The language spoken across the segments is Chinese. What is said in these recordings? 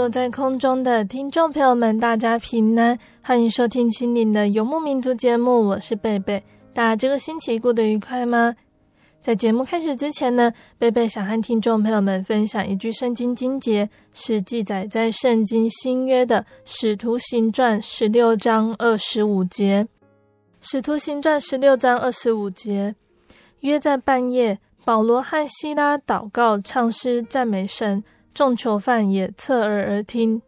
坐在空中的听众朋友们，大家平安，欢迎收听《心灵的游牧民族》节目，我是贝贝。大家这个星期过得愉快吗？在节目开始之前呢，贝贝想和听众朋友们分享一句圣经经节，是记载在圣经新约的《使徒行传》十六章二十五节。《使徒行传》十六章二十五节，约在半夜，保罗和西拉祷告、唱诗、赞美神。众囚犯也侧耳而听。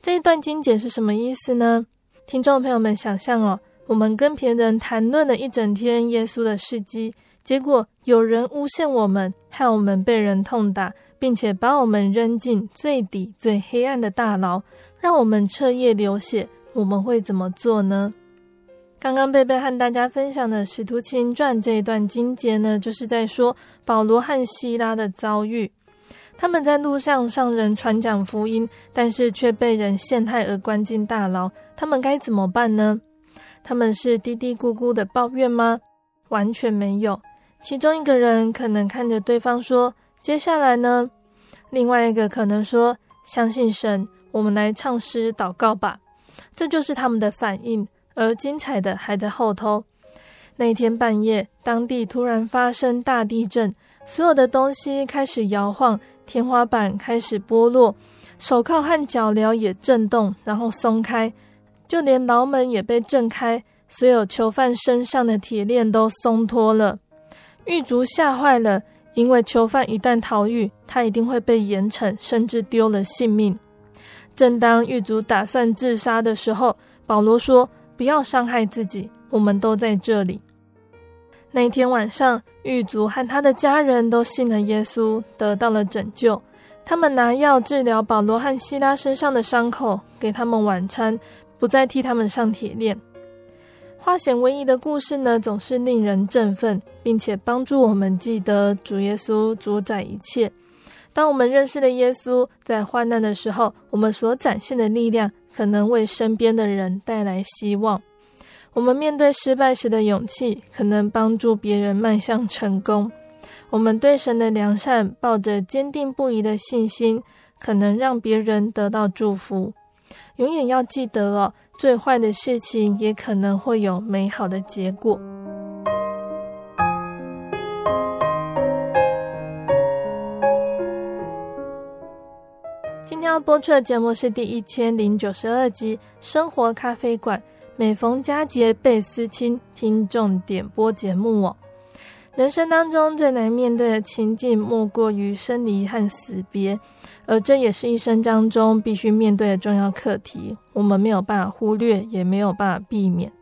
这一段经节是什么意思呢？听众朋友们想象哦，我们跟别人谈论了一整天耶稣的事迹，结果有人诬陷我们，害我们被人痛打，并且把我们扔进最底最黑暗的大牢，让我们彻夜流血，我们会怎么做呢？刚刚贝贝和大家分享的《使徒行传》这一段经节呢，就是在说保罗和西拉的遭遇。他们在路上上人传讲福音，但是却被人陷害而关进大牢。他们该怎么办呢？他们是嘀嘀咕咕的抱怨吗？完全没有。其中一个人可能看着对方说：“接下来呢？”另外一个可能说：“相信神，我们来唱诗祷告吧。”这就是他们的反应。而精彩的还在后头。那天半夜，当地突然发生大地震，所有的东西开始摇晃。天花板开始剥落，手铐和脚镣也震动，然后松开，就连牢门也被震开，所有囚犯身上的铁链都松脱了。狱卒吓坏了，因为囚犯一旦逃狱，他一定会被严惩，甚至丢了性命。正当狱卒打算自杀的时候，保罗说：“不要伤害自己，我们都在这里。”那一天晚上，狱卒和他的家人都信了耶稣，得到了拯救。他们拿药治疗保罗和西拉身上的伤口，给他们晚餐，不再替他们上铁链。化险为夷的故事呢，总是令人振奋，并且帮助我们记得主耶稣主宰一切。当我们认识了耶稣，在患难的时候，我们所展现的力量，可能为身边的人带来希望。我们面对失败时的勇气，可能帮助别人迈向成功。我们对神的良善抱着坚定不移的信心，可能让别人得到祝福。永远要记得哦，最坏的事情也可能会有美好的结果。今天要播出的节目是第一千零九十二集《生活咖啡馆》。每逢佳节倍思亲，听众点播节目哦。人生当中最难面对的情境，莫过于生离和死别，而这也是一生当中必须面对的重要课题。我们没有办法忽略，也没有办法避免。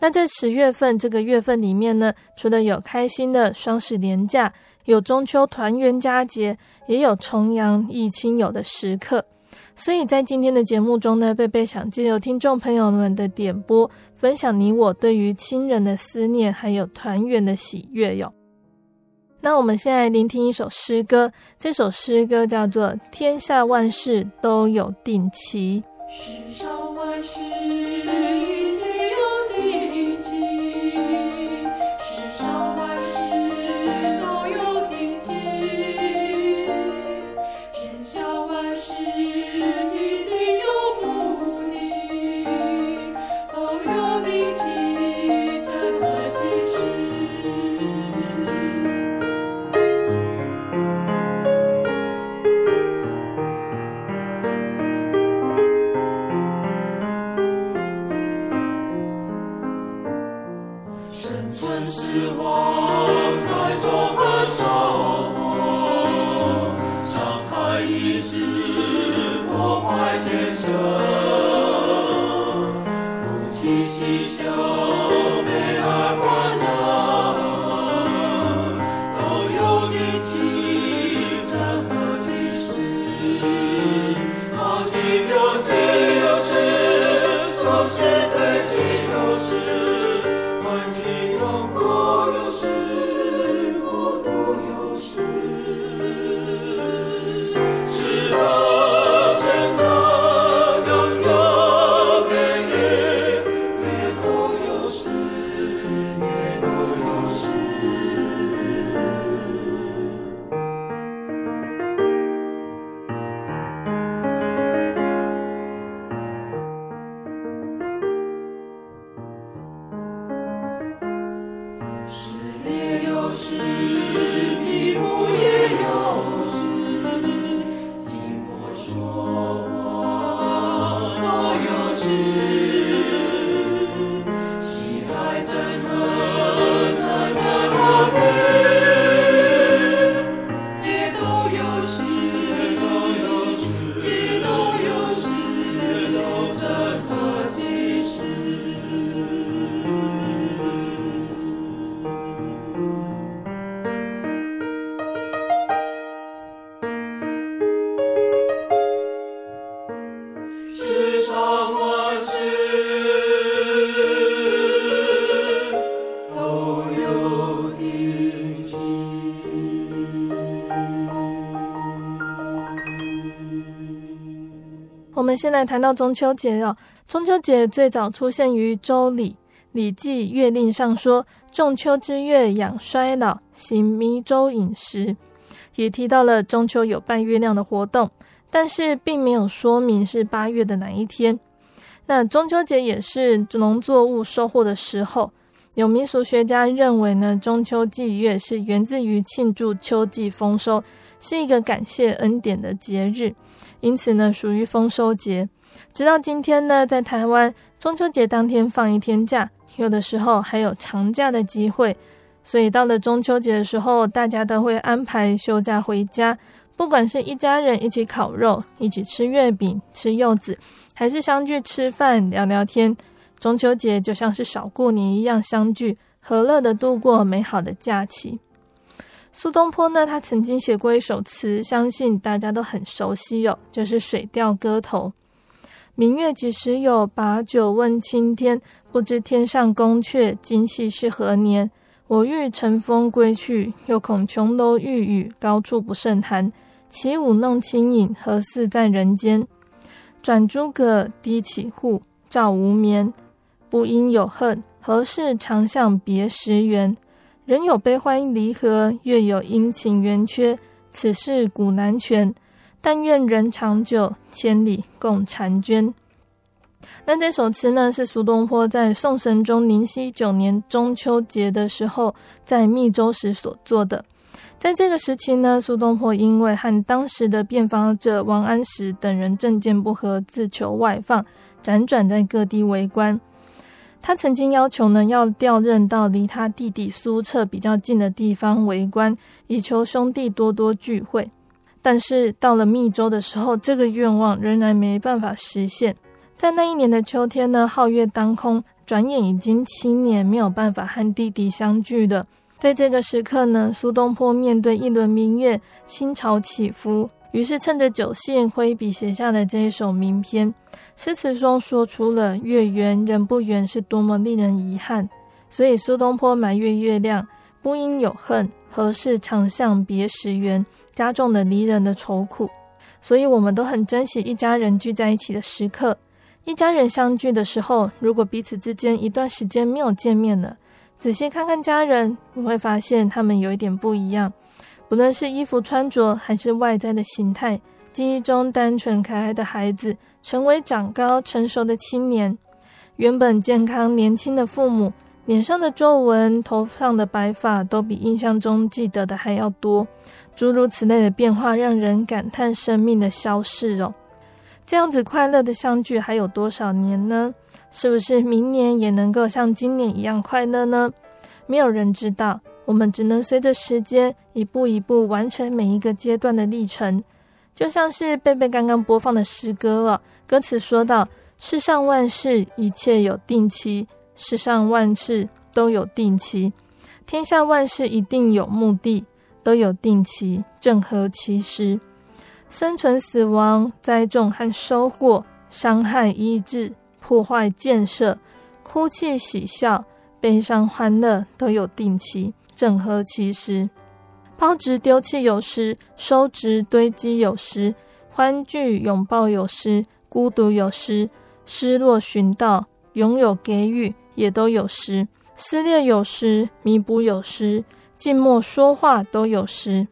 那在十月份这个月份里面呢，除了有开心的双十连假，有中秋团圆佳节，也有重阳忆亲友的时刻。所以在今天的节目中呢，贝贝想借由听众朋友们的点播，分享你我对于亲人的思念，还有团圆的喜悦哟。那我们现在聆听一首诗歌，这首诗歌叫做《天下万事都有定期》。世上万事们先来谈到中秋节哦。中秋节最早出现于《周礼》《礼记·月令》上说：“仲秋之月，养衰老，行弥周饮食。”也提到了中秋有拜月亮的活动，但是并没有说明是八月的哪一天。那中秋节也是农作物收获的时候，有民俗学家认为呢，中秋祭月是源自于庆祝秋季丰收，是一个感谢恩典的节日。因此呢，属于丰收节。直到今天呢，在台湾中秋节当天放一天假，有的时候还有长假的机会。所以到了中秋节的时候，大家都会安排休假回家，不管是一家人一起烤肉、一起吃月饼、吃柚子，还是相聚吃饭聊聊天。中秋节就像是少过年一样相聚，和乐的度过美好的假期。苏东坡呢，他曾经写过一首词，相信大家都很熟悉哟、哦，就是《水调歌头》。明月几时有？把酒问青天。不知天上宫阙，今夕是何年？我欲乘风归去，又恐琼楼玉宇，高处不胜寒。起舞弄清影，何似在人间？转朱阁，低绮户，照无眠。不应有恨，何事长向别时圆？人有悲欢离合，月有阴晴圆缺，此事古难全。但愿人长久，千里共婵娟。那这首词呢，是苏东坡在宋神宗宁熙九年中秋节的时候，在密州时所作的。在这个时期呢，苏东坡因为和当时的变法者王安石等人政见不合，自求外放，辗转在各地为官。他曾经要求呢，要调任到离他弟弟苏澈比较近的地方为官，以求兄弟多多聚会。但是到了密州的时候，这个愿望仍然没办法实现。在那一年的秋天呢，皓月当空，转眼已经七年没有办法和弟弟相聚了。在这个时刻呢，苏东坡面对一轮明月，心潮起伏。于是趁着酒兴，挥笔写下了这一首名篇。诗词中说出了月圆人不圆是多么令人遗憾，所以苏东坡埋怨月亮不应有恨，何事长向别时圆，加重了离人的愁苦。所以我们都很珍惜一家人聚在一起的时刻。一家人相聚的时候，如果彼此之间一段时间没有见面了，仔细看看家人，你会发现他们有一点不一样。不论是衣服穿着，还是外在的形态，记忆中单纯可爱的孩子，成为长高成熟的青年；原本健康年轻的父母，脸上的皱纹、头上的白发，都比印象中记得的还要多。诸如此类的变化，让人感叹生命的消逝哦。这样子快乐的相聚还有多少年呢？是不是明年也能够像今年一样快乐呢？没有人知道，我们只能随着时间一步一步完成每一个阶段的历程。就像是贝贝刚刚播放的诗歌了，歌词说到：“世上万事一切有定期，世上万事都有定期，天下万事一定有目的，都有定期，正合其时。生存死亡、栽种和收获、伤害医治、破坏建设、哭泣喜笑、悲伤欢乐，都有定期，正合其时。”抛掷丢弃有时，收拾堆积有时，欢聚拥抱有时，孤独有时，失落寻到，拥有给予也都有时，撕裂有时，弥补有时，静默说话都有时，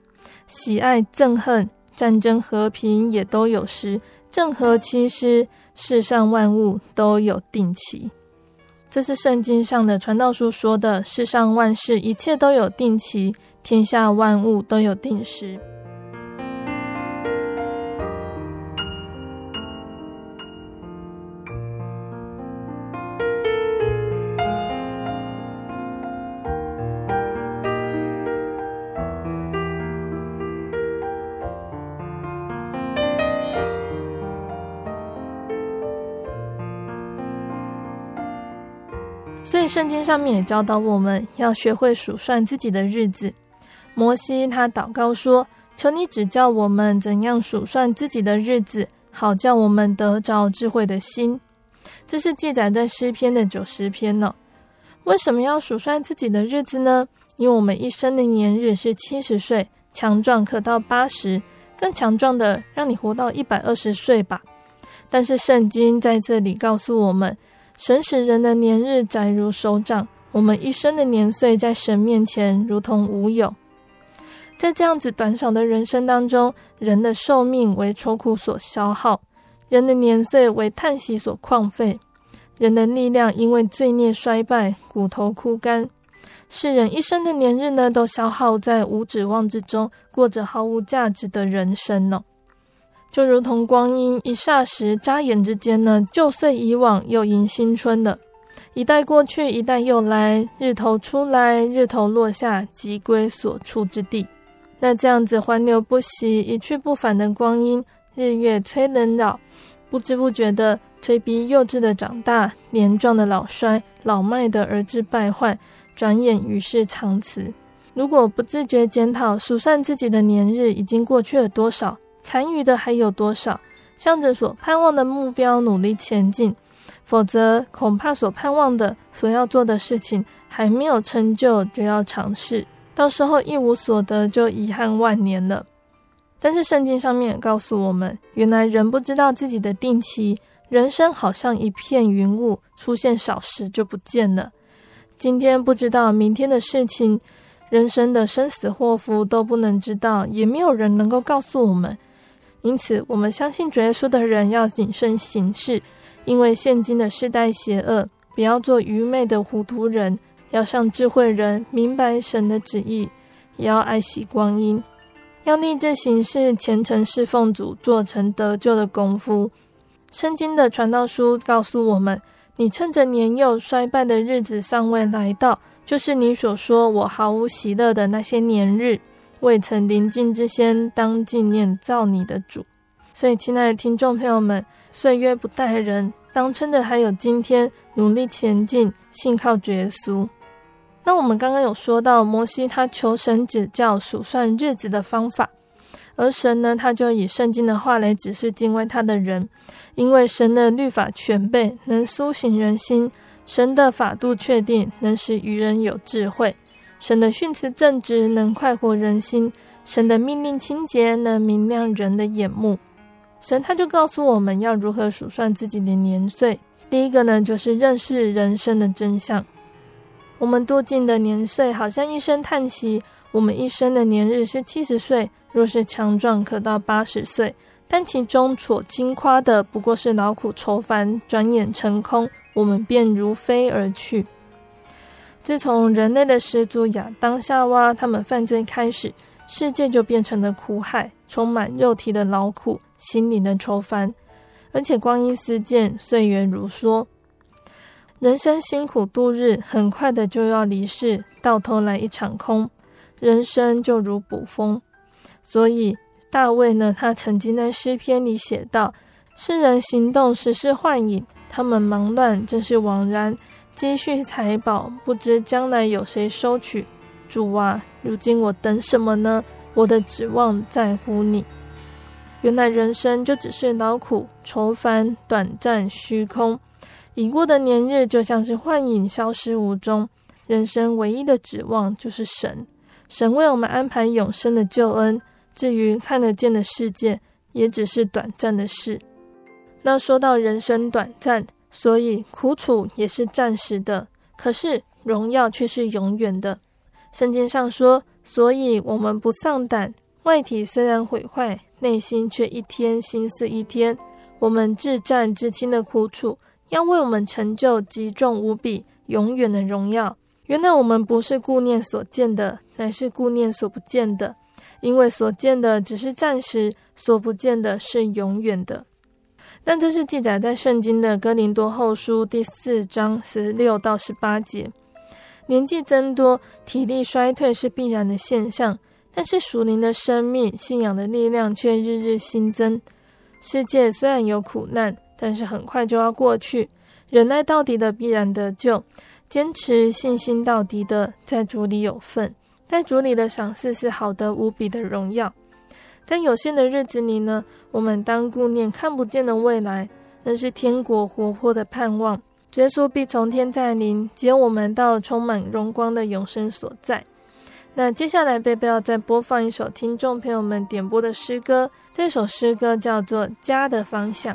喜爱憎恨，战争和平也都有时，正合其时，世上万物都有定期。这是圣经上的传道书说的，世上万事一切都有定期。天下万物都有定时。圣经上面也教导我们要学会数算自己的日子。摩西他祷告说：“求你指教我们怎样数算自己的日子，好叫我们得着智慧的心。”这是记载在诗篇的九十篇呢。为什么要数算自己的日子呢？因为我们一生的年日是七十岁，强壮可到八十，更强壮的让你活到一百二十岁吧。但是圣经在这里告诉我们，神使人的年日窄如手掌，我们一生的年岁在神面前如同无有。在这样子短少的人生当中，人的寿命为愁苦所消耗，人的年岁为叹息所旷废，人的力量因为罪孽衰败，骨头枯干。世人一生的年日呢，都消耗在无指望之中，过着毫无价值的人生呢。就如同光阴一霎时，眨眼之间呢，旧岁已往，又迎新春了。一代过去，一代又来，日头出来，日头落下，即归所处之地。那这样子环流不息、一去不返的光阴，日月催人老，不知不觉的催逼幼稚的长大，年壮的老衰，老迈的儿子败坏，转眼与世长辞。如果不自觉检讨、数算自己的年日已经过去了多少，残余的还有多少，向着所盼望的目标努力前进，否则恐怕所盼望的、所要做的事情还没有成就，就要尝试。到时候一无所得，就遗憾万年了。但是圣经上面告诉我们，原来人不知道自己的定期，人生好像一片云雾，出现少时就不见了。今天不知道明天的事情，人生的生死祸福都不能知道，也没有人能够告诉我们。因此，我们相信主耶稣的人要谨慎行事，因为现今的世代邪恶，不要做愚昧的糊涂人。要像智慧人，明白神的旨意，也要爱惜光阴，要立志行事，虔诚侍奉主，做成得救的功夫。圣经的传道书告诉我们：你趁着年幼衰败的日子尚未来到，就是你所说我毫无喜乐的那些年日，未曾临近之先，当纪念造你的主。所以，亲爱的听众朋友们，岁月不待人，当趁着还有今天，努力前进，信靠主耶稣。那我们刚刚有说到，摩西他求神指教数算日子的方法，而神呢，他就以圣经的话来指示敬畏他的人，因为神的律法全备，能苏醒人心；神的法度确定，能使愚人有智慧；神的训词正直，能快活人心；神的命令清洁，能明亮人的眼目。神他就告诉我们要如何数算自己的年岁。第一个呢，就是认识人生的真相。我们度尽的年岁，好像一声叹息。我们一生的年日是七十岁，若是强壮，可到八十岁。但其中所矜夸的，不过是劳苦愁烦，转眼成空，我们便如飞而去。自从人类的始祖亚当夏娃他们犯罪开始，世界就变成了苦海，充满肉体的劳苦，心灵的愁烦，而且光阴似箭，岁月如梭。人生辛苦度日，很快的就要离世，到头来一场空。人生就如捕风，所以大卫呢，他曾经在诗篇里写道：“世人行动实是幻影，他们忙乱真是枉然。积蓄财宝，不知将来有谁收取。主啊，如今我等什么呢？我的指望在乎你。原来人生就只是劳苦愁烦，短暂虚空。”已过的年日就像是幻影，消失无踪。人生唯一的指望就是神，神为我们安排永生的救恩。至于看得见的世界，也只是短暂的事。那说到人生短暂，所以苦楚也是暂时的，可是荣耀却是永远的。圣经上说，所以我们不丧胆，外体虽然毁坏，内心却一天新似一天。我们至暂至轻的苦楚。要为我们成就极重无比、永远的荣耀。原来我们不是顾念所见的，乃是顾念所不见的。因为所见的只是暂时，所不见的是永远的。但这是记载在圣经的哥林多后书第四章十六到十八节。年纪增多，体力衰退是必然的现象，但是属灵的生命、信仰的力量却日日新增。世界虽然有苦难。但是很快就要过去，忍耐到底的必然得救，坚持信心到底的在主里有份，在主里的赏赐是好得无比的荣耀。在有限的日子里呢，我们当顾念看不见的未来，那是天国活泼的盼望。耶稣必从天再临，接我们到充满荣光的永生所在。那接下来，贝贝要再播放一首听众朋友们点播的诗歌，这首诗歌叫做《家的方向》。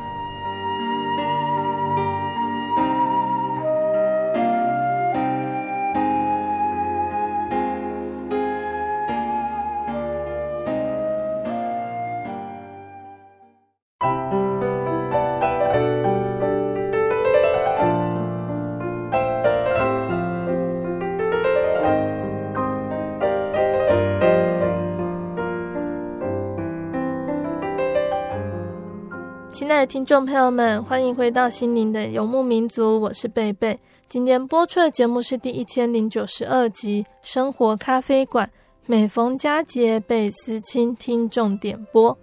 听众朋友们，欢迎回到心灵的游牧民族，我是贝贝。今天播出的节目是第一千零九十二集《生活咖啡馆》，每逢佳节倍思亲听众点播。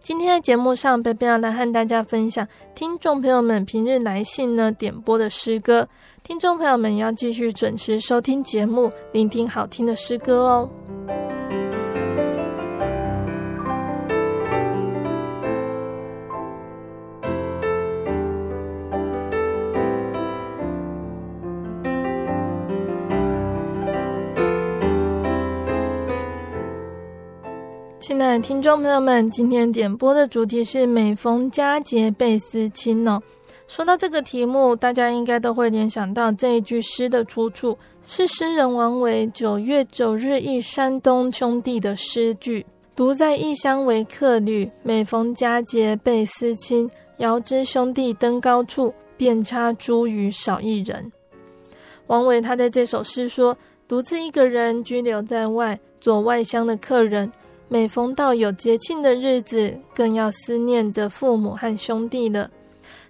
今天的节目上，贝贝要来和大家分享听众朋友们平日来信呢点播的诗歌。听众朋友们要继续准时收听节目，聆听好听的诗歌哦。亲爱的听众朋友们，今天点播的主题是每逢佳节倍思亲哦。说到这个题目，大家应该都会联想到这一句诗的出处是诗人王维九月九日忆山东兄弟的诗句：“独在异乡为客旅，每逢佳节倍思亲。遥知兄弟登高处，遍插茱萸少一人。”王维他在这首诗说，独自一个人居留在外，做外乡的客人。每逢到有节庆的日子，更要思念的父母和兄弟了。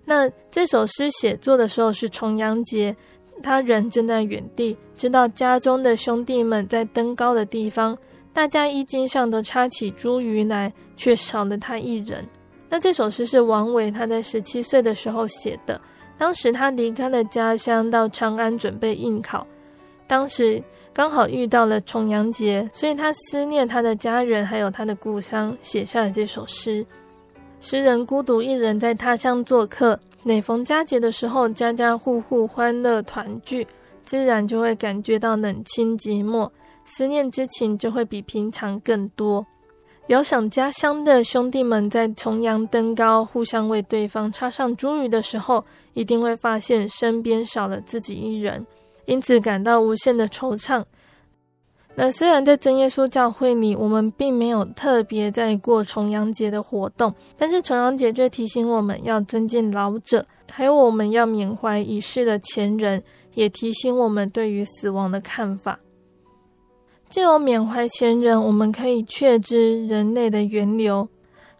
那这首诗写作的时候是重阳节，他人正在远地，知道家中的兄弟们在登高的地方，大家衣襟上都插起茱萸来，却少了他一人。那这首诗是王维他在十七岁的时候写的，当时他离开了家乡，到长安准备应考，当时。刚好遇到了重阳节，所以他思念他的家人，还有他的故乡，写下了这首诗。诗人孤独一人在他乡做客，每逢佳节的时候，家家户户欢乐团聚，自然就会感觉到冷清寂寞，思念之情就会比平常更多。遥想家乡的兄弟们在重阳登高，互相为对方插上茱萸的时候，一定会发现身边少了自己一人。因此感到无限的惆怅。那虽然在真耶稣教会里，我们并没有特别在过重阳节的活动，但是重阳节却提醒我们要尊敬老者，还有我们要缅怀已逝的前人，也提醒我们对于死亡的看法。借由缅怀前人，我们可以确知人类的源流。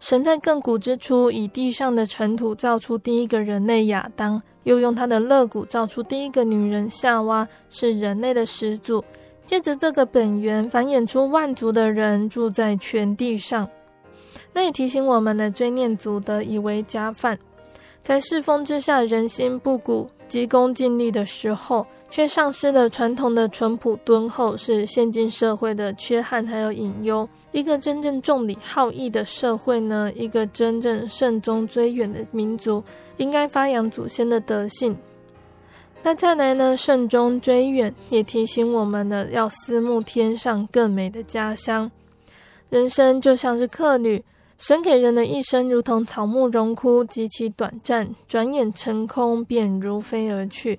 神在亘古之初，以地上的尘土造出第一个人类亚当，又用他的肋骨造出第一个女人夏娃，是人类的始祖。借着这个本源，繁衍出万族的人，住在全地上。那也提醒我们的追念祖德，以为家范。在世风之下，人心不古，急功近利的时候，却丧失了传统的淳朴敦厚，是现今社会的缺憾还有隐忧。一个真正重礼好义的社会呢，一个真正慎终追远的民族，应该发扬祖先的德性。那再来呢？慎终追远，也提醒我们呢，要思慕天上更美的家乡。人生就像是客旅，神给人的一生如同草木荣枯，极其短暂，转眼成空，便如飞而去，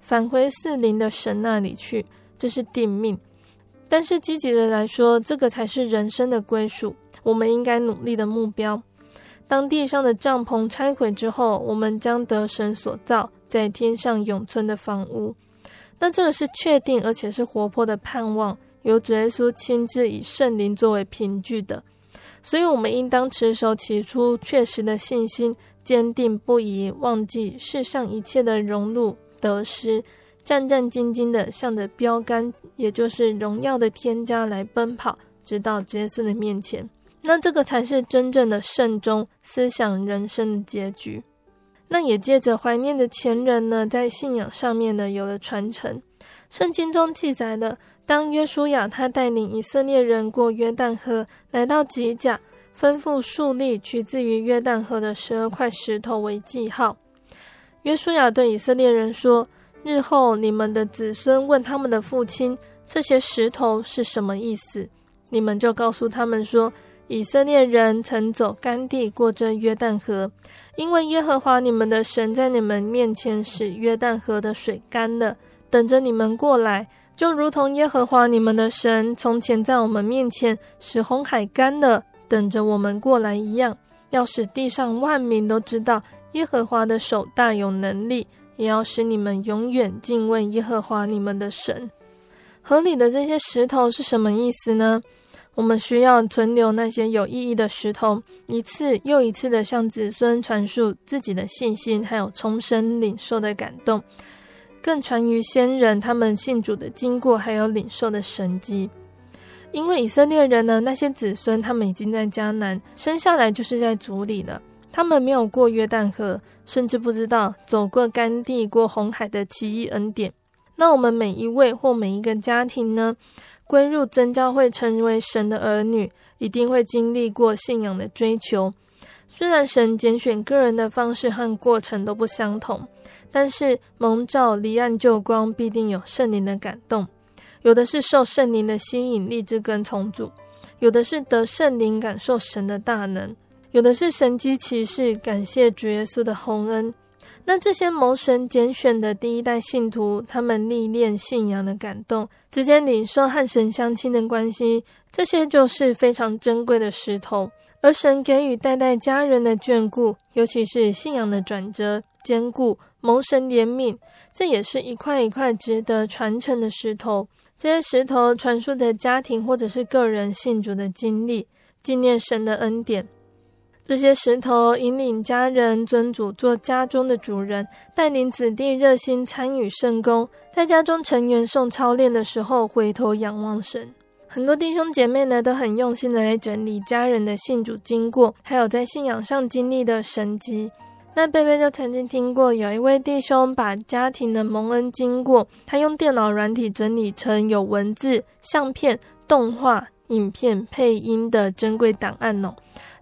返回赐临的神那里去，这是定命。但是积极的来说，这个才是人生的归属，我们应该努力的目标。当地上的帐篷拆毁之后，我们将得神所造。在天上永存的房屋，那这个是确定而且是活泼的盼望，由主耶稣亲自以圣灵作为凭据的，所以我们应当持守起初确实的信心，坚定不移，忘记世上一切的荣辱得失，战战兢兢的向着标杆，也就是荣耀的天家来奔跑，直到耶稣的面前。那这个才是真正的慎终思想人生的结局。那也借着怀念的前人呢，在信仰上面呢有了传承。圣经中记载的，当约书亚他带领以色列人过约旦河，来到吉甲，吩咐树立取自于约旦河的十二块石头为记号。约书亚对以色列人说：“日后你们的子孙问他们的父亲，这些石头是什么意思？你们就告诉他们说。”以色列人曾走干地过这约旦河，因为耶和华你们的神在你们面前使约旦河的水干了，等着你们过来，就如同耶和华你们的神从前在我们面前使红海干了，等着我们过来一样，要使地上万民都知道耶和华的手大有能力，也要使你们永远敬畏耶和华你们的神。河里的这些石头是什么意思呢？我们需要存留那些有意义的石头，一次又一次地向子孙传述自己的信心，还有重生领受的感动，更传于先人他们信主的经过，还有领受的神迹。因为以色列人呢，那些子孙他们已经在迦南生下来就是在族里了，他们没有过约旦河，甚至不知道走过干地、过红海的奇异恩典。那我们每一位或每一个家庭呢，归入真教会，成为神的儿女，一定会经历过信仰的追求。虽然神拣选个人的方式和过程都不相同，但是蒙召离岸救光，必定有圣灵的感动。有的是受圣灵的吸引，立志跟从主；有的是得圣灵，感受神的大能；有的是神迹奇事，感谢主耶稣的洪恩。那这些蒙神拣选的第一代信徒，他们历练信仰的感动，直接领受和神相亲的关系，这些就是非常珍贵的石头。而神给予代代家人的眷顾，尤其是信仰的转折、坚固、蒙神怜悯，这也是一块一块值得传承的石头。这些石头传述的家庭或者是个人信主的经历，纪念神的恩典。这些石头引领家人尊主做家中的主人，带领子弟热心参与圣工，在家中成员诵操练的时候回头仰望神。很多弟兄姐妹呢都很用心的来整理家人的信主经过，还有在信仰上经历的神迹。那贝贝就曾经听过有一位弟兄把家庭的蒙恩经过，他用电脑软体整理成有文字、相片、动画、影片、配音的珍贵档案哦。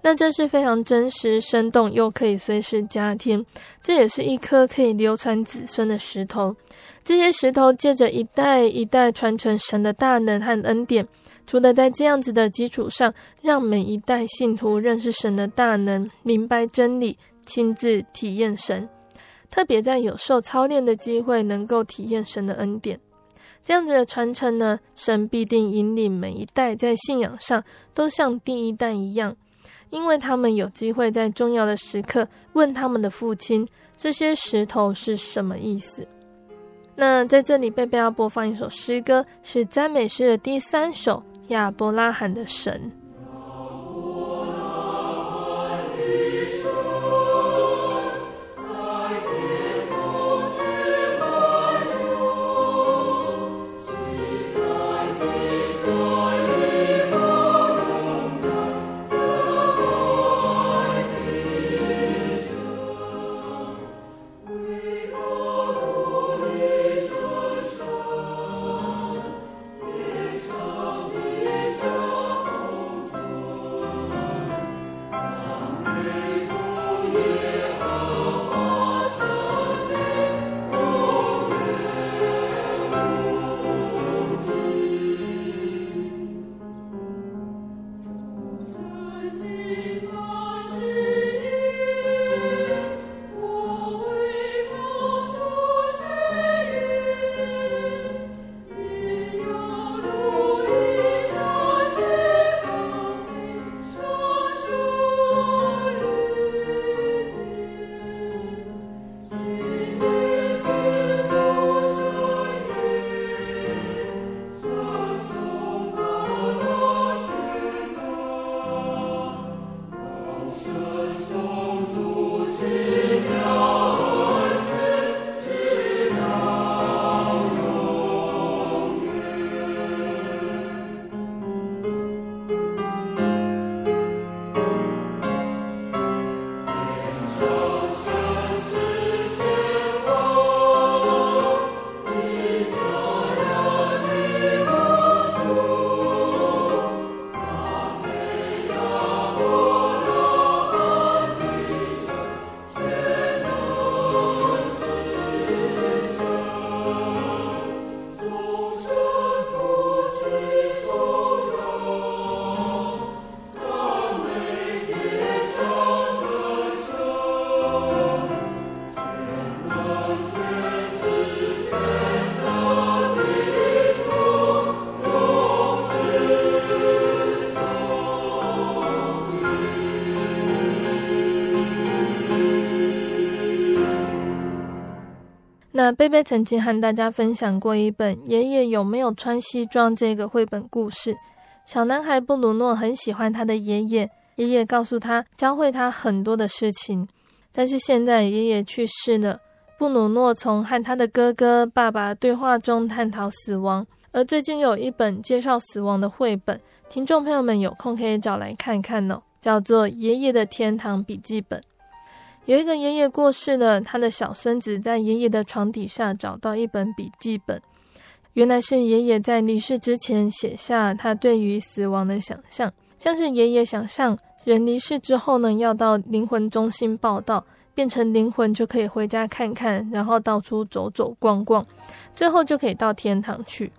那这是非常真实、生动，又可以随时加添。这也是一颗可以流传子孙的石头。这些石头借着一代一代传承神的大能和恩典，除了在这样子的基础上，让每一代信徒认识神的大能，明白真理，亲自体验神。特别在有受操练的机会，能够体验神的恩典。这样子的传承呢，神必定引领每一代在信仰上都像第一代一样，因为他们有机会在重要的时刻问他们的父亲：这些石头是什么意思？那在这里，贝贝要播放一首诗歌，是赞美诗的第三首《亚伯拉罕的神》。贝贝曾经和大家分享过一本《爷爷有没有穿西装》这个绘本故事。小男孩布鲁诺很喜欢他的爷爷，爷爷告诉他，教会他很多的事情。但是现在爷爷去世了，布鲁诺从和他的哥哥、爸爸对话中探讨死亡。而最近有一本介绍死亡的绘本，听众朋友们有空可以找来看看哦，叫做《爷爷的天堂笔记本》。有一个爷爷过世了，他的小孙子在爷爷的床底下找到一本笔记本，原来是爷爷在离世之前写下他对于死亡的想象，像是爷爷想象人离世之后呢，要到灵魂中心报到，变成灵魂就可以回家看看，然后到处走走逛逛，最后就可以到天堂去。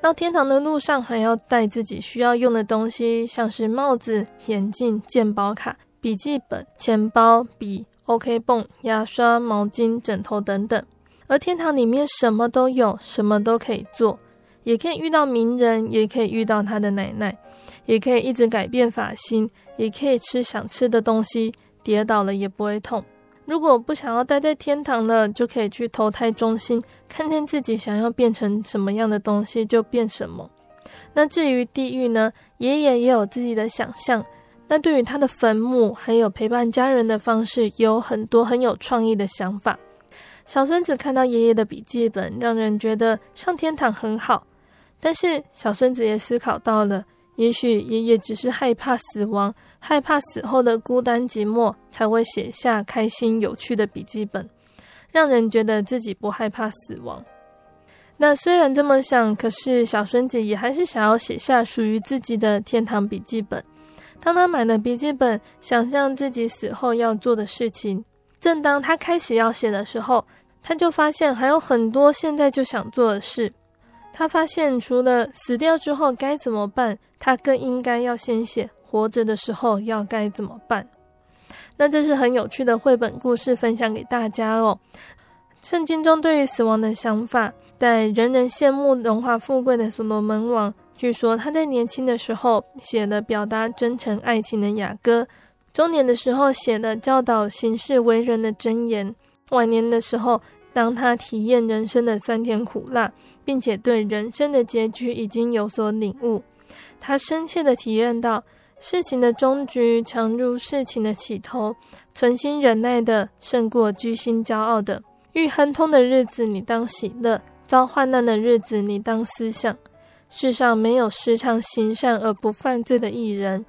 到天堂的路上还要带自己需要用的东西，像是帽子、眼镜、健保卡、笔记本、钱包、笔。OK 绷、牙刷、毛巾、枕头等等，而天堂里面什么都有，什么都可以做，也可以遇到名人，也可以遇到他的奶奶，也可以一直改变发型，也可以吃想吃的东西，跌倒了也不会痛。如果不想要待在天堂了，就可以去投胎中心，看看自己想要变成什么样的东西就变什么。那至于地狱呢？爷爷也有自己的想象。但对于他的坟墓，还有陪伴家人的方式，有很多很有创意的想法。小孙子看到爷爷的笔记本，让人觉得上天堂很好。但是小孙子也思考到了，也许爷爷只是害怕死亡，害怕死后的孤单寂寞，才会写下开心有趣的笔记本，让人觉得自己不害怕死亡。那虽然这么想，可是小孙子也还是想要写下属于自己的天堂笔记本。当他买了笔记本，想象自己死后要做的事情。正当他开始要写的时候，他就发现还有很多现在就想做的事。他发现除了死掉之后该怎么办，他更应该要先写活着的时候要该怎么办。那这是很有趣的绘本故事，分享给大家哦。圣经中对于死亡的想法，在人人羡慕荣华富贵的所罗门王，据说他在年轻的时候写了表达真诚爱情的雅歌，中年的时候写了教导行事为人的箴言，晚年的时候，当他体验人生的酸甜苦辣，并且对人生的结局已经有所领悟，他深切的体验到。事情的终局强如事情的起头，存心忍耐的胜过居心骄傲的。遇亨通的日子，你当喜乐；遭患难的日子，你当思想。世上没有时常行善而不犯罪的艺人。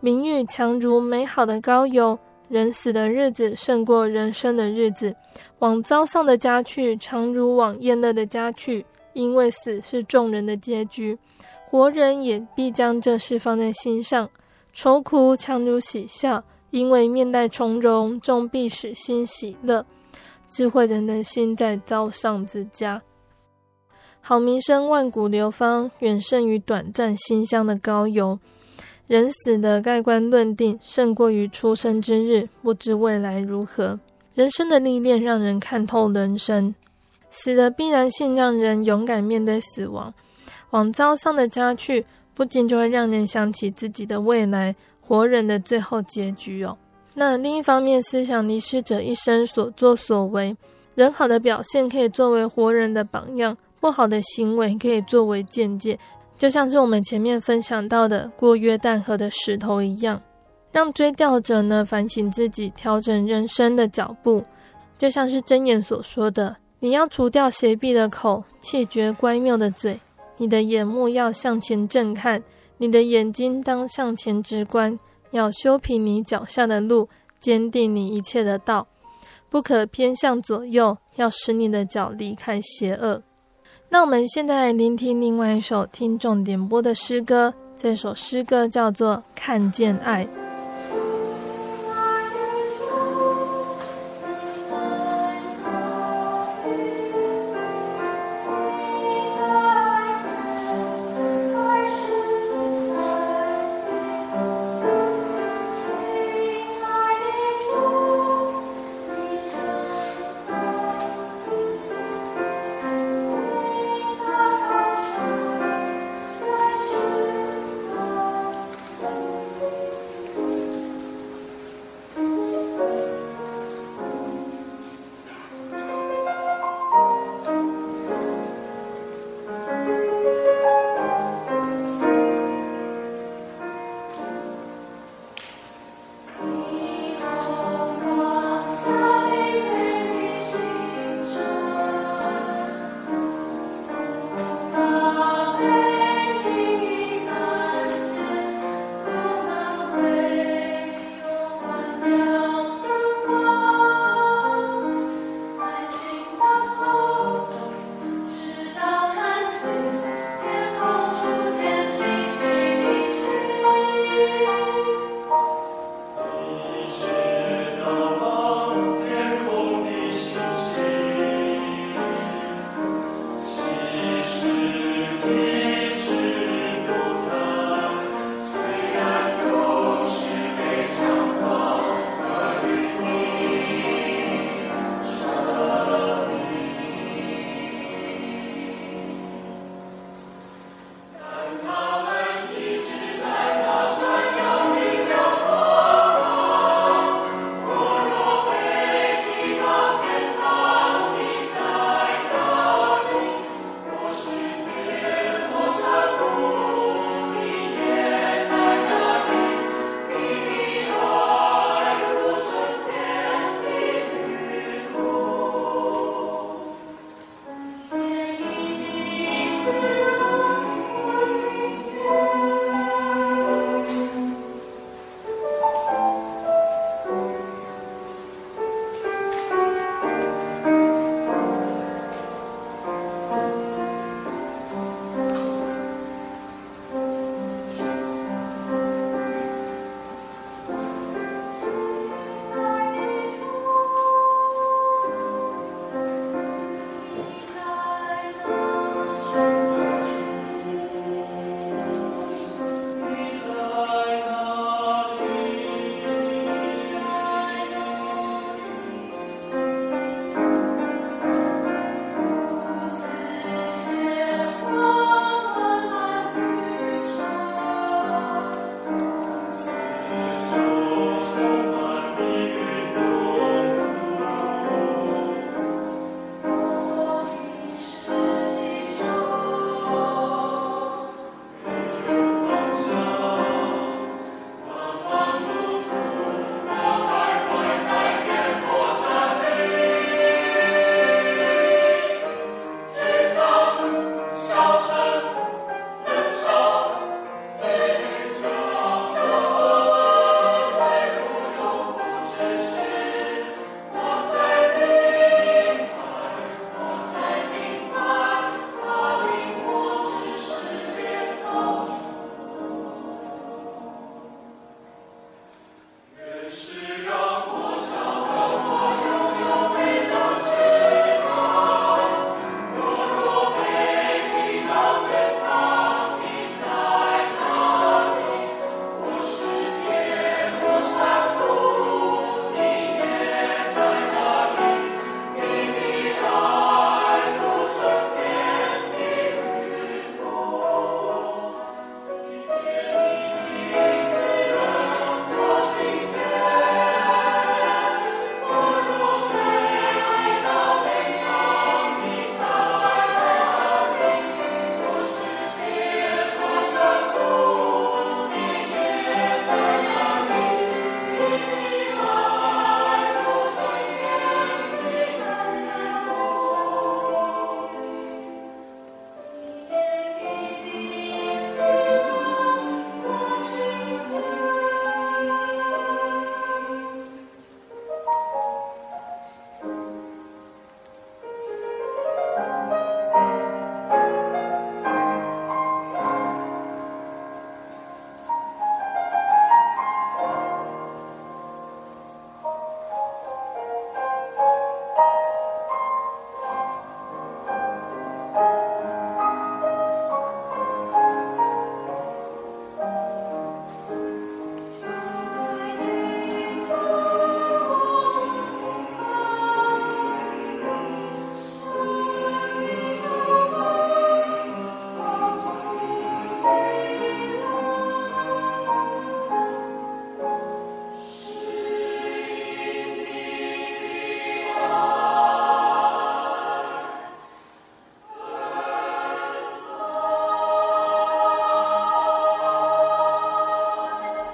名誉强如美好的膏油，人死的日子胜过人生的日子。往遭丧的家去，常如往宴乐的家去，因为死是众人的结局，活人也必将这事放在心上。愁苦强如喜笑，因为面带从容，终必使心喜乐。智慧人的心在遭丧之家，好名声万古流芳，远胜于短暂馨香的高油。人死的盖棺论定，胜过于出生之日不知未来如何。人生的历练让人看透人生，死的必然性让人勇敢面对死亡。往遭丧的家去。不仅就会让人想起自己的未来，活人的最后结局哦。那另一方面，思想离世者一生所作所为，人好的表现可以作为活人的榜样，不好的行为可以作为鉴戒。就像是我们前面分享到的过约旦河的石头一样，让追钓者呢反省自己，调整人生的脚步。就像是箴言所说的：“你要除掉邪僻的口，弃绝乖谬的嘴。”你的眼目要向前正看，你的眼睛当向前直观，要修平你脚下的路，坚定你一切的道，不可偏向左右，要使你的脚离开邪恶。那我们现在来聆听另外一首听众点播的诗歌，这首诗歌叫做《看见爱》。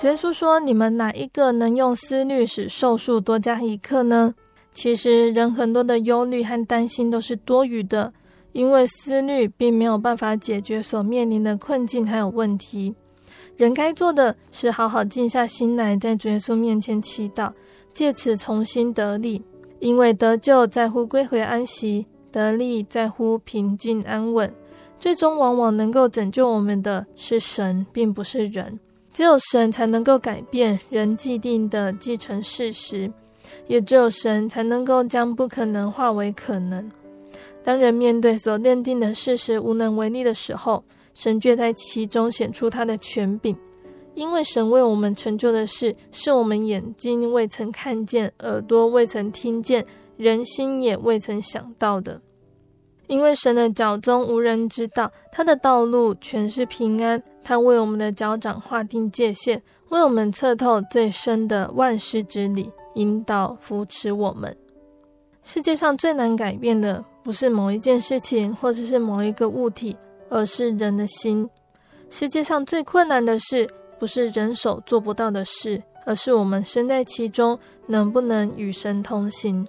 耶稣说：“你们哪一个能用思虑使寿数多加一刻呢？”其实，人很多的忧虑和担心都是多余的，因为思虑并没有办法解决所面临的困境还有问题。人该做的是好好静下心来，在主耶稣面前祈祷，借此重新得力。因为得救在乎归回安息，得力在乎平静安稳。最终，往往能够拯救我们的是神，并不是人。只有神才能够改变人既定的既成事实。也只有神才能够将不可能化为可能。当人面对所认定的事实无能为力的时候，神却在其中显出他的权柄。因为神为我们成就的事，是我们眼睛未曾看见、耳朵未曾听见、人心也未曾想到的。因为神的脚踪无人知道，他的道路全是平安。他为我们的脚掌划定界限，为我们测透最深的万事之理。引导扶持我们。世界上最难改变的，不是某一件事情，或者是某一个物体，而是人的心。世界上最困难的事，不是人手做不到的事，而是我们身在其中，能不能与神同行。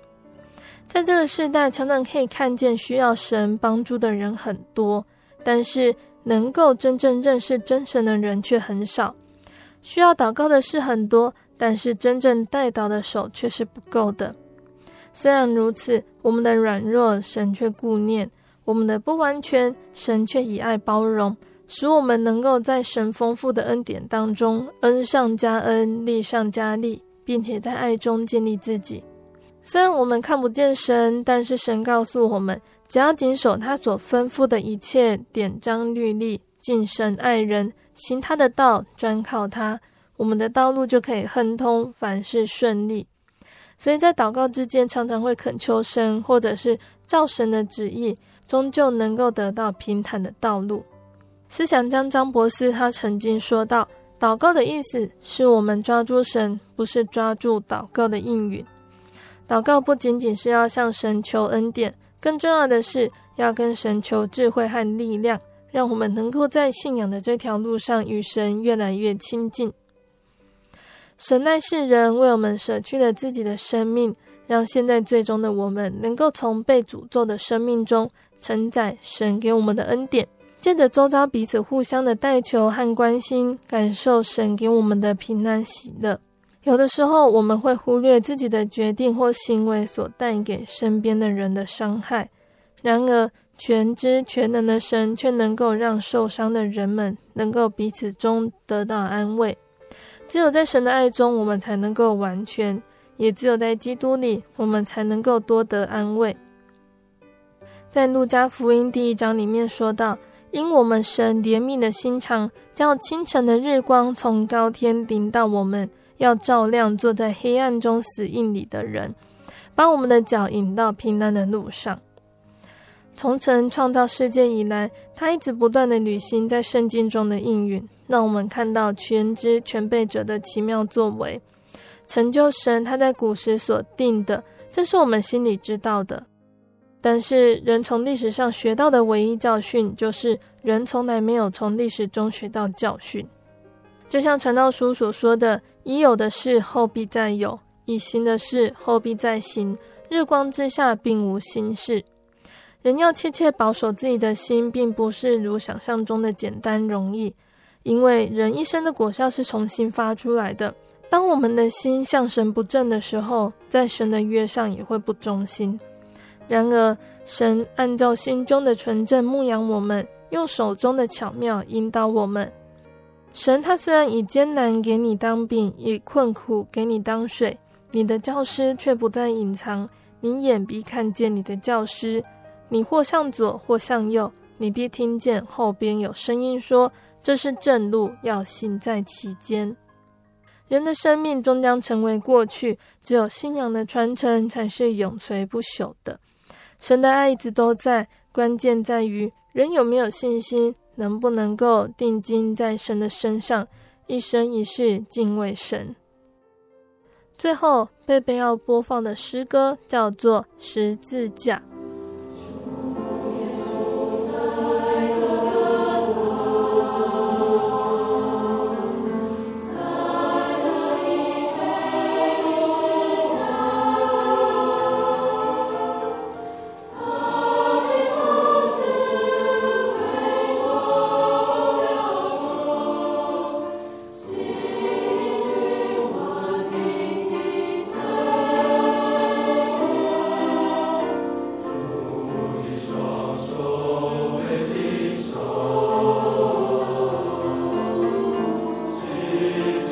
在这个时代，常常可以看见需要神帮助的人很多，但是能够真正认识真神的人却很少。需要祷告的事很多。但是真正代祷的手却是不够的。虽然如此，我们的软弱，神却顾念；我们的不完全，神却以爱包容，使我们能够在神丰富的恩典当中，恩上加恩，力上加力，并且在爱中建立自己。虽然我们看不见神，但是神告诉我们，只要谨守他所吩咐的一切典章律例，敬神爱人，行他的道，专靠他。我们的道路就可以亨通，凡事顺利。所以在祷告之间，常常会恳求神，或者是照神的旨意，终究能够得到平坦的道路。思想家张伯斯他曾经说道：“祷告的意思是我们抓住神，不是抓住祷告的应允。祷告不仅仅是要向神求恩典，更重要的是要跟神求智慧和力量，让我们能够在信仰的这条路上与神越来越亲近。”神爱世人，为我们舍去了自己的生命，让现在最终的我们能够从被诅咒的生命中承载神给我们的恩典，借着周遭彼此互相的代求和关心，感受神给我们的平安喜乐。有的时候，我们会忽略自己的决定或行为所带给身边的人的伤害，然而全知全能的神却能够让受伤的人们能够彼此中得到安慰。只有在神的爱中，我们才能够完全；也只有在基督里，我们才能够多得安慰。在路加福音第一章里面说到：“因我们神怜悯的心肠，叫清晨的日光从高天临到我们，要照亮坐在黑暗中死荫里的人，把我们的脚引到平安的路上。”从神创造世界以来，他一直不断地履行在圣经中的应允，让我们看到全知全备者的奇妙作为，成就神他在古时所定的，这是我们心里知道的。但是人从历史上学到的唯一教训，就是人从来没有从历史中学到教训。就像传道书所说的：“已有的事后必再有，已行的事后必再行，日光之下并无新事。”人要切切保守自己的心，并不是如想象中的简单容易，因为人一生的果效是从心发出来的。当我们的心向神不正的时候，在神的约上也会不忠心。然而，神按照心中的纯正牧养我们，用手中的巧妙引导我们。神他虽然以艰难给你当饼，以困苦给你当水，你的教师却不再隐藏，你眼必看见你的教师。你或向左，或向右，你必听见后边有声音说：“这是正路，要行在其间。”人的生命终将成为过去，只有信仰的传承才是永垂不朽的。神的爱一直都在，关键在于人有没有信心，能不能够定睛在神的身上，一生一世敬畏神。最后，贝贝要播放的诗歌叫做《十字架》。Amen.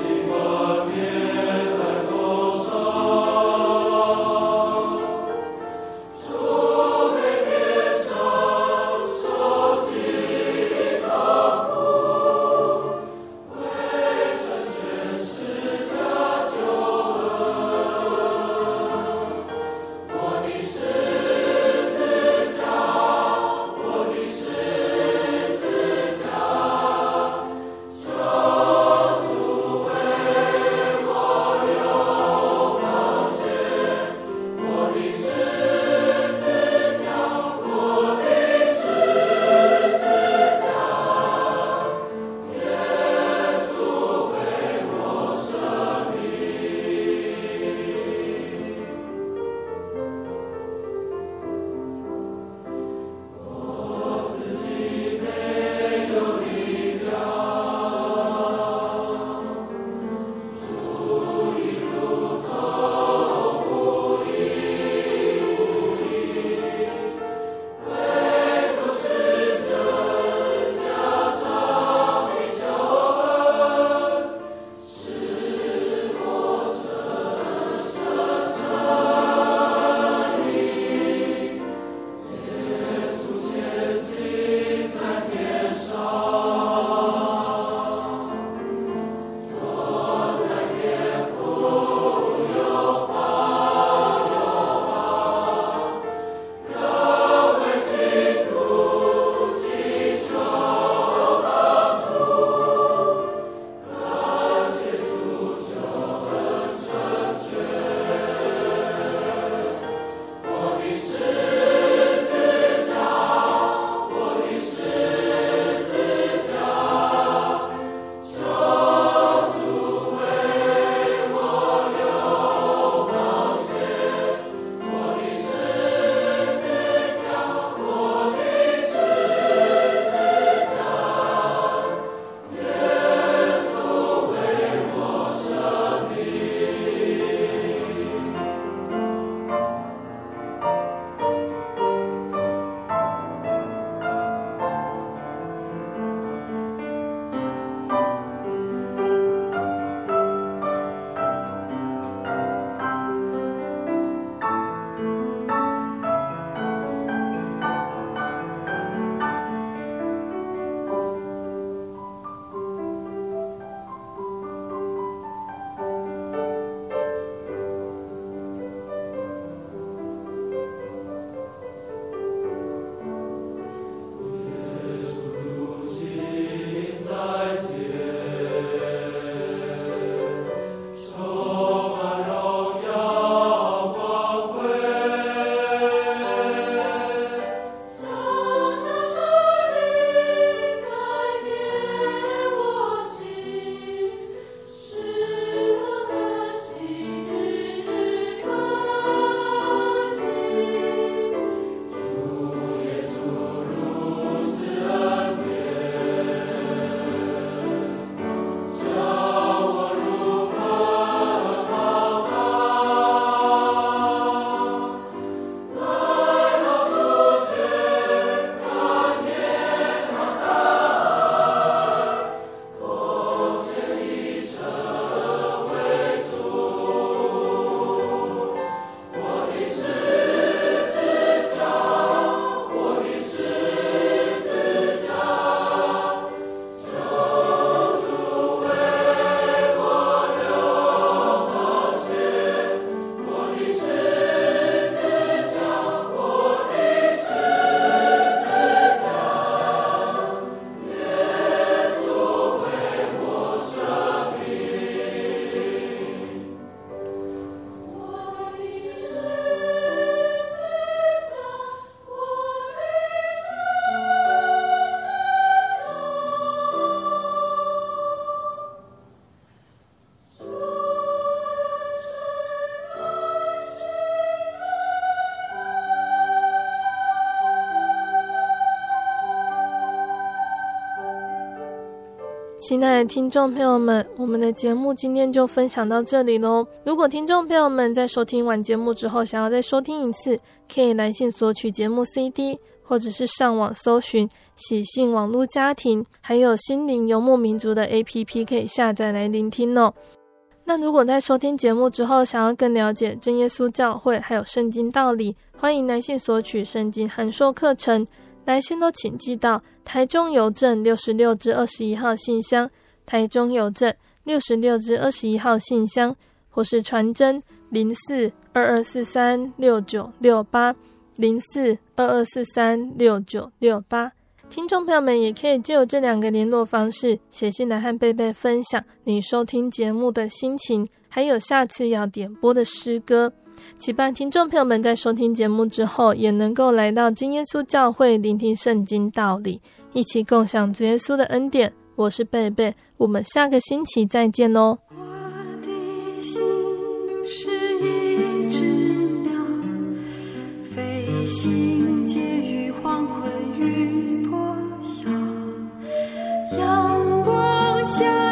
亲爱的听众朋友们，我们的节目今天就分享到这里喽。如果听众朋友们在收听完节目之后，想要再收听一次，可以来信索取节目 CD，或者是上网搜寻喜信网络家庭，还有心灵游牧民族的 APP 可以下载来聆听哦。那如果在收听节目之后，想要更了解真耶稣教会还有圣经道理，欢迎来信索取圣经函授课程。来信都请寄到台中邮政六十六至二十一号信箱，台中邮政六十六至二十一号信箱，或是传真零四二二四三六九六八零四二二四三六九六八。听众朋友们也可以借由这两个联络方式写信来和贝贝分享你收听节目的心情，还有下次要点播的诗歌。期盼听众朋友们在收听节目之后，也能够来到金耶稣教会聆听圣经道理，一起共享主耶稣的恩典。我是贝贝，我们下个星期再见哦。我的心是一只鸟，飞行结于黄昏与破晓，阳光下。